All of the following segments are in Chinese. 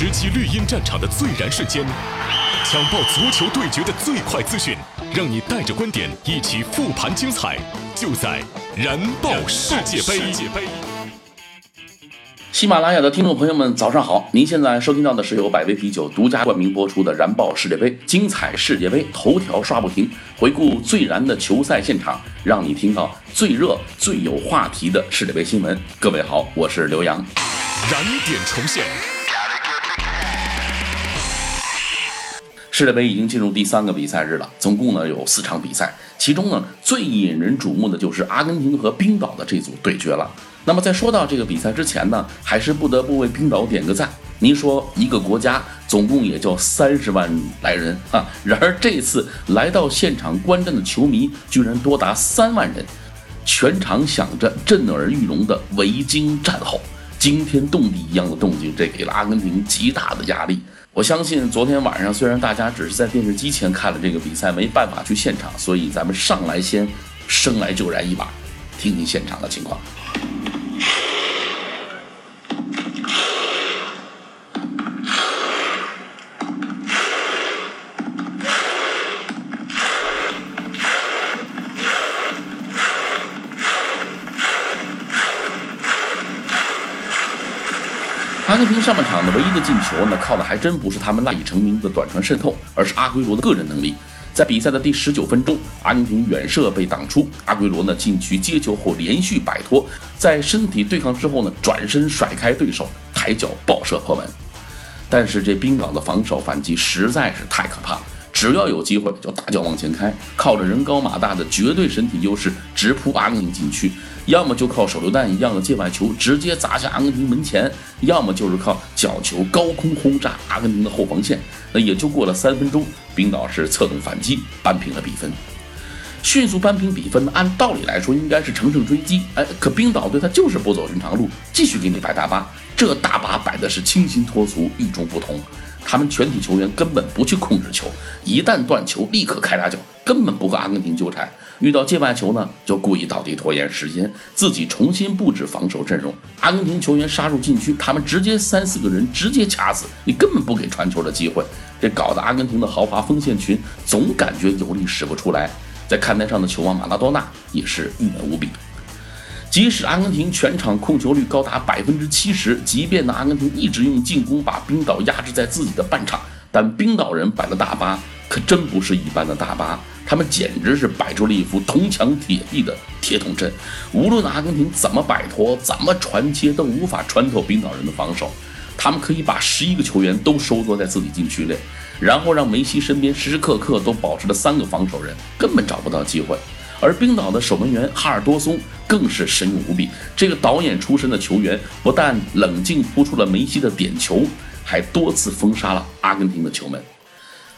直击绿茵战场的最燃瞬间，抢爆足球对决的最快资讯，让你带着观点一起复盘精彩，就在燃爆世界杯。喜马拉雅的听众朋友们，早上好！您现在收听到的是由百威啤酒独家冠名播出的《燃爆世界杯》，精彩世界杯，头条刷不停，回顾最燃的球赛现场，让你听到最热、最有话题的世界杯新闻。各位好，我是刘洋。燃点重现，世界杯已经进入第三个比赛日了，总共呢有四场比赛，其中呢最引人瞩目的就是阿根廷和冰岛的这组对决了。那么在说到这个比赛之前呢，还是不得不为冰岛点个赞。您说一个国家总共也就三十万来人啊，然而这次来到现场观战的球迷居然多达三万人，全场响着震耳欲聋的维京战吼。惊天动地一样的动静，这给了阿根廷极大的压力。我相信昨天晚上虽然大家只是在电视机前看了这个比赛，没办法去现场，所以咱们上来先生来就燃一把，听听现场的情况。阿根廷上半场的唯一的进球呢，靠的还真不是他们赖以成名的短传渗透，而是阿圭罗的个人能力。在比赛的第十九分钟，阿根廷远射被挡出，阿圭罗呢禁区接球后连续摆脱，在身体对抗之后呢，转身甩开对手，抬脚爆射破门。但是这冰岛的防守反击实在是太可怕了，只要有机会就大脚往前开，靠着人高马大的绝对身体优势直扑阿根廷禁区。要么就靠手榴弹一样的界外球直接砸向阿根廷门前，要么就是靠角球高空轰炸阿根廷的后防线。那也就过了三分钟，冰岛是策动反击，扳平了比分。迅速扳平比分，按道理来说应该是乘胜追击，哎，可冰岛队他就是不走寻常路，继续给你摆大巴。这大巴摆的是清新脱俗、与众不同。他们全体球员根本不去控制球，一旦断球立刻开大脚，根本不和阿根廷纠缠。遇到界外球呢，就故意倒地拖延时间，自己重新布置防守阵容。阿根廷球员杀入禁区，他们直接三四个人直接掐死，你根本不给传球的机会。这搞得阿根廷的豪华锋线群总感觉有力使不出来。在看台上的球王马拉多纳也是郁闷无比。即使阿根廷全场控球率高达百分之七十，即便呢阿根廷一直用进攻把冰岛压制在自己的半场，但冰岛人摆的大巴可真不是一般的大巴，他们简直是摆出了一副铜墙铁壁的铁桶阵。无论阿根廷怎么摆脱、怎么传切，都无法穿透冰岛人的防守。他们可以把十一个球员都收缩在自己禁区内，然后让梅西身边时时刻刻都保持着三个防守人，根本找不到机会。而冰岛的守门员哈尔多松更是神勇无比。这个导演出身的球员不但冷静扑出了梅西的点球，还多次封杀了阿根廷的球门。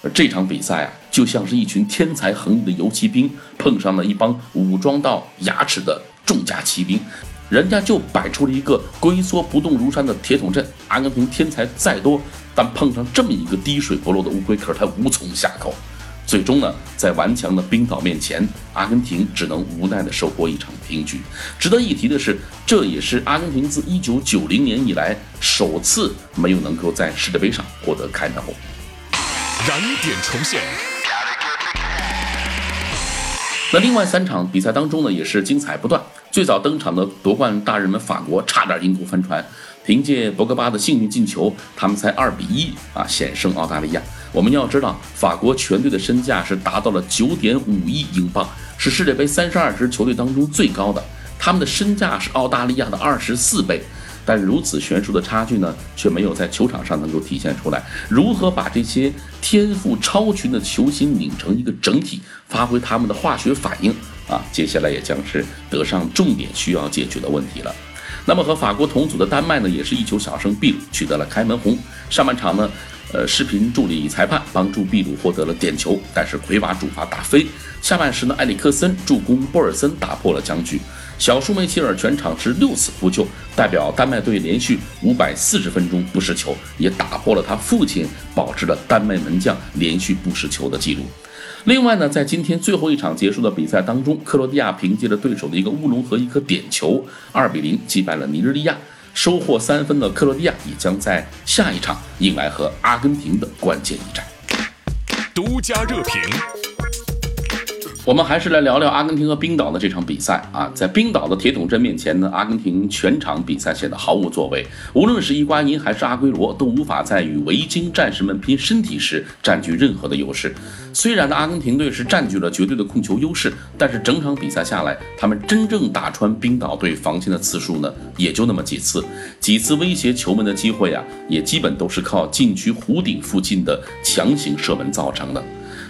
而这场比赛啊，就像是一群天才横溢的游骑兵碰上了一帮武装到牙齿的重甲骑兵，人家就摆出了一个龟缩不动如山的铁桶阵。阿根廷天才再多，但碰上这么一个滴水不漏的乌龟壳，他无从下口。最终呢，在顽强的冰岛面前，阿根廷只能无奈的收获一场平局。值得一提的是，这也是阿根廷自1990年以来首次没有能够在世界杯上获得开门红。燃点重现。那另外三场比赛当中呢，也是精彩不断。最早登场的夺冠大热门法国差点因故翻船，凭借博格巴的幸运进球，他们才二比一啊险胜澳大利亚。我们要知道，法国全队的身价是达到了九点五亿英镑，是世界杯三十二支球队当中最高的。他们的身价是澳大利亚的二十四倍，但如此悬殊的差距呢，却没有在球场上能够体现出来。如何把这些天赋超群的球星拧成一个整体，发挥他们的化学反应啊？接下来也将是德尚重点需要解决的问题了。那么和法国同组的丹麦呢，也是一球小胜秘鲁，取得了开门红。上半场呢。呃，视频助理裁判帮助秘鲁获得了点球，但是奎瓦主罚打飞。下半时呢，埃里克森助攻波尔森打破了僵局。小舒梅切尔全场是六次扑救，代表丹麦队连续五百四十分钟不失球，也打破了他父亲保持了丹麦门将连续不失球的记录。另外呢，在今天最后一场结束的比赛当中，克罗地亚凭借着对手的一个乌龙和一颗点球，二比零击败了尼日利亚。收获三分的克罗地亚也将在下一场迎来和阿根廷的关键一战。独家热评。我们还是来聊聊阿根廷和冰岛的这场比赛啊，在冰岛的铁桶阵面前呢，阿根廷全场比赛显得毫无作为。无论是伊瓜因还是阿圭罗，都无法在与维京战士们拼身体时占据任何的优势。虽然呢，阿根廷队是占据了绝对的控球优势，但是整场比赛下来，他们真正打穿冰岛队防线的次数呢，也就那么几次。几次威胁球门的机会啊，也基本都是靠禁区弧顶附近的强行射门造成的。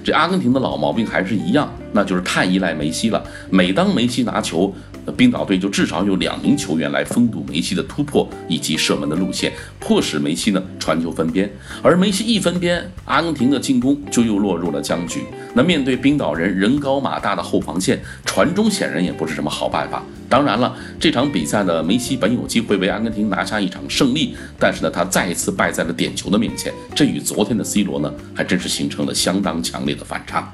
这阿根廷的老毛病还是一样，那就是太依赖梅西了。每当梅西拿球，冰岛队就至少有两名球员来封堵梅西的突破以及射门的路线，迫使梅西呢传球分边。而梅西一分边，阿根廷的进攻就又落入了僵局。那面对冰岛人人高马大的后防线，传中显然也不是什么好办法。当然了，这场比赛的梅西本有机会为阿根廷拿下一场胜利，但是呢，他再一次败在了点球的面前。这与昨天的 C 罗呢，还真是形成了相当强烈的反差。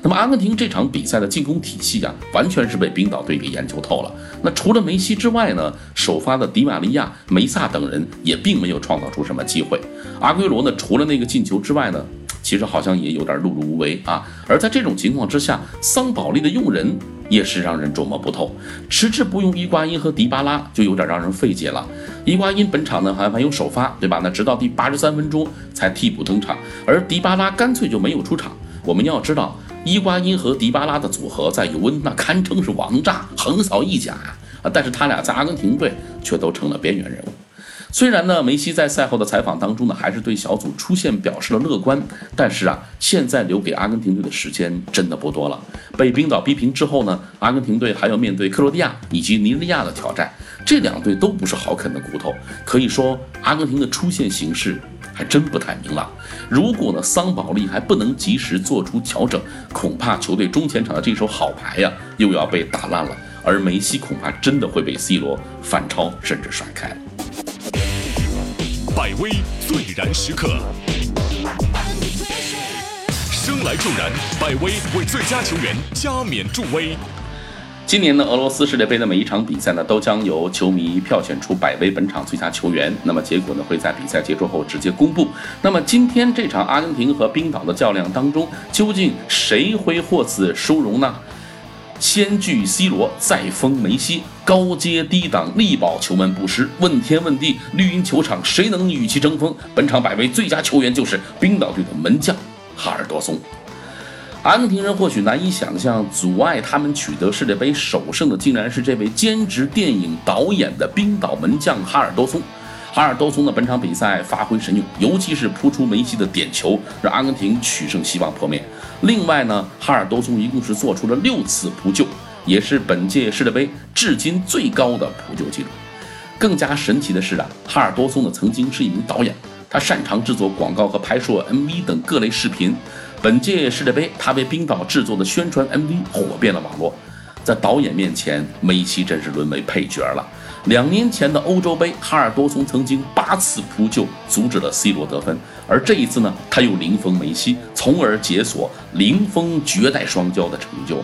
那么阿根廷这场比赛的进攻体系啊，完全是被冰岛队给研究透了。那除了梅西之外呢，首发的迪玛利亚、梅萨等人也并没有创造出什么机会。阿圭罗呢，除了那个进球之外呢？其实好像也有点碌碌无为啊，而在这种情况之下，桑保利的用人也是让人琢磨不透。迟迟不用伊瓜因和迪巴拉，就有点让人费解了。伊瓜因本场呢还还有首发，对吧？那直到第八十三分钟才替补登场，而迪巴拉干脆就没有出场。我们要知道，伊瓜因和迪巴拉的组合在尤文那堪称是王炸，横扫意甲啊！但是他俩在阿根廷队却都成了边缘人物。虽然呢，梅西在赛后的采访当中呢，还是对小组出线表示了乐观，但是啊，现在留给阿根廷队的时间真的不多了。被冰岛逼平之后呢，阿根廷队还要面对克罗地亚以及尼日利亚的挑战，这两队都不是好啃的骨头。可以说，阿根廷的出线形势还真不太明朗。如果呢，桑保利还不能及时做出调整，恐怕球队中前场的这手好牌呀，又要被打烂了。而梅西恐怕真的会被 C 罗反超，甚至甩开。百威最燃时刻，生来助燃，百威为最佳球员加冕助威。今年呢，俄罗斯世界杯的每一场比赛呢，都将由球迷票选出百威本场最佳球员。那么结果呢，会在比赛结束后直接公布。那么今天这场阿根廷和冰岛的较量当中，究竟谁会获此殊荣呢？先拒 C 罗，再封梅西，高阶低档力保球门不失。问天问地，绿茵球场谁能与其争锋？本场百位最佳球员就是冰岛队的门将哈尔多松。阿根廷人或许难以想象，阻碍他们取得世界杯首胜的，竟然是这位兼职电影导演的冰岛门将哈尔多松。哈尔多松的本场比赛发挥神勇，尤其是扑出梅西的点球，让阿根廷取胜希望破灭。另外呢，哈尔多松一共是做出了六次扑救，也是本届世界杯至今最高的扑救记录。更加神奇的是啊，哈尔多松呢曾经是一名导演，他擅长制作广告和拍摄 MV 等各类视频。本届世界杯，他为冰岛制作的宣传 MV 火遍了网络。在导演面前，梅西真是沦为配角了。两年前的欧洲杯，哈尔多松曾经八次扑救阻止了 C 罗得分，而这一次呢，他又零封梅西，从而解锁零封绝代双骄的成就。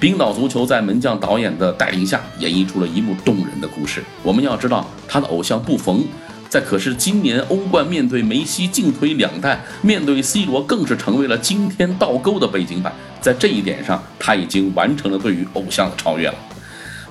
冰岛足球在门将导演的带领下，演绎出了一幕动人的故事。我们要知道，他的偶像布冯，在可是今年欧冠面对梅西进退两难，面对 C 罗更是成为了惊天倒钩的背景板。在这一点上，他已经完成了对于偶像的超越了。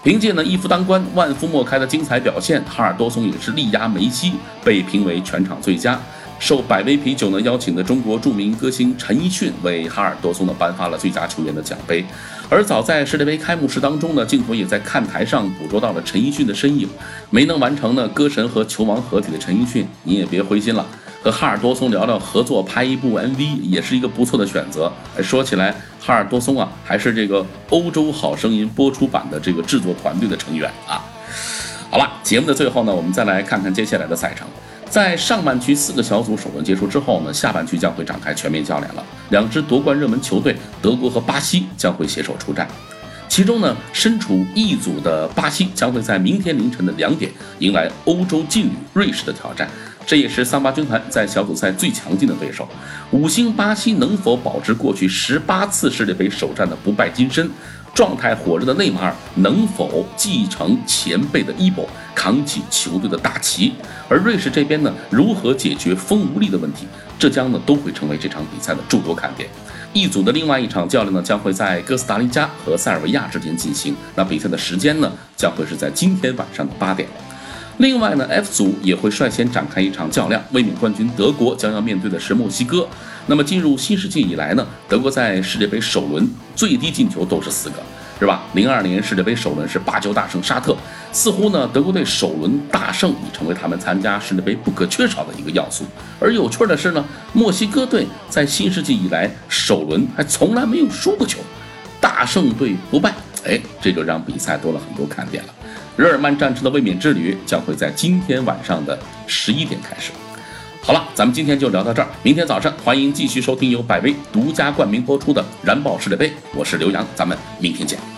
凭借呢一夫当关、万夫莫开的精彩表现，哈尔多松也是力压梅西，被评为全场最佳。受百威啤酒呢邀请的中国著名歌星陈奕迅为哈尔多松呢颁发了最佳球员的奖杯。而早在世界杯开幕式当中呢，镜头也在看台上捕捉到了陈奕迅的身影。没能完成呢歌神和球王合体的陈奕迅，你也别灰心了。和哈尔多松聊聊合作拍一部 MV 也是一个不错的选择。说起来，哈尔多松啊，还是这个欧洲好声音播出版的这个制作团队的成员啊。好了，节目的最后呢，我们再来看看接下来的赛程。在上半区四个小组首轮结束之后呢，下半区将会展开全面较量了。两支夺冠热门球队德国和巴西将会携手出战。其中呢，身处 E 组的巴西将会在明天凌晨的两点迎来欧洲劲旅瑞士的挑战。这也是桑巴军团在小组赛最强劲的对手。五星巴西能否保持过去十八次世界杯首战的不败金身？状态火热的内马尔能否继承前辈的衣钵，扛起球队的大旗？而瑞士这边呢，如何解决锋无力的问题？这将呢都会成为这场比赛的诸多看点。一组的另外一场较量呢，将会在哥斯达黎加和塞尔维亚之间进行。那比赛的时间呢，将会是在今天晚上的八点。另外呢，F 组也会率先展开一场较量，卫冕冠军德国将要面对的是墨西哥。那么进入新世纪以来呢，德国在世界杯首轮最低进球都是四个，是吧？零二年世界杯首轮是八球大胜沙特，似乎呢德国队首轮大胜已成为他们参加世界杯不可缺少的一个要素。而有趣的是呢，墨西哥队在新世纪以来首轮还从来没有输过球，大胜队不败，哎，这就让比赛多了很多看点了。日耳曼战车的卫冕之旅将会在今天晚上的十一点开始。好了，咱们今天就聊到这儿。明天早上欢迎继续收听由百威独家冠名播出的《燃爆世界杯》，我是刘洋，咱们明天见。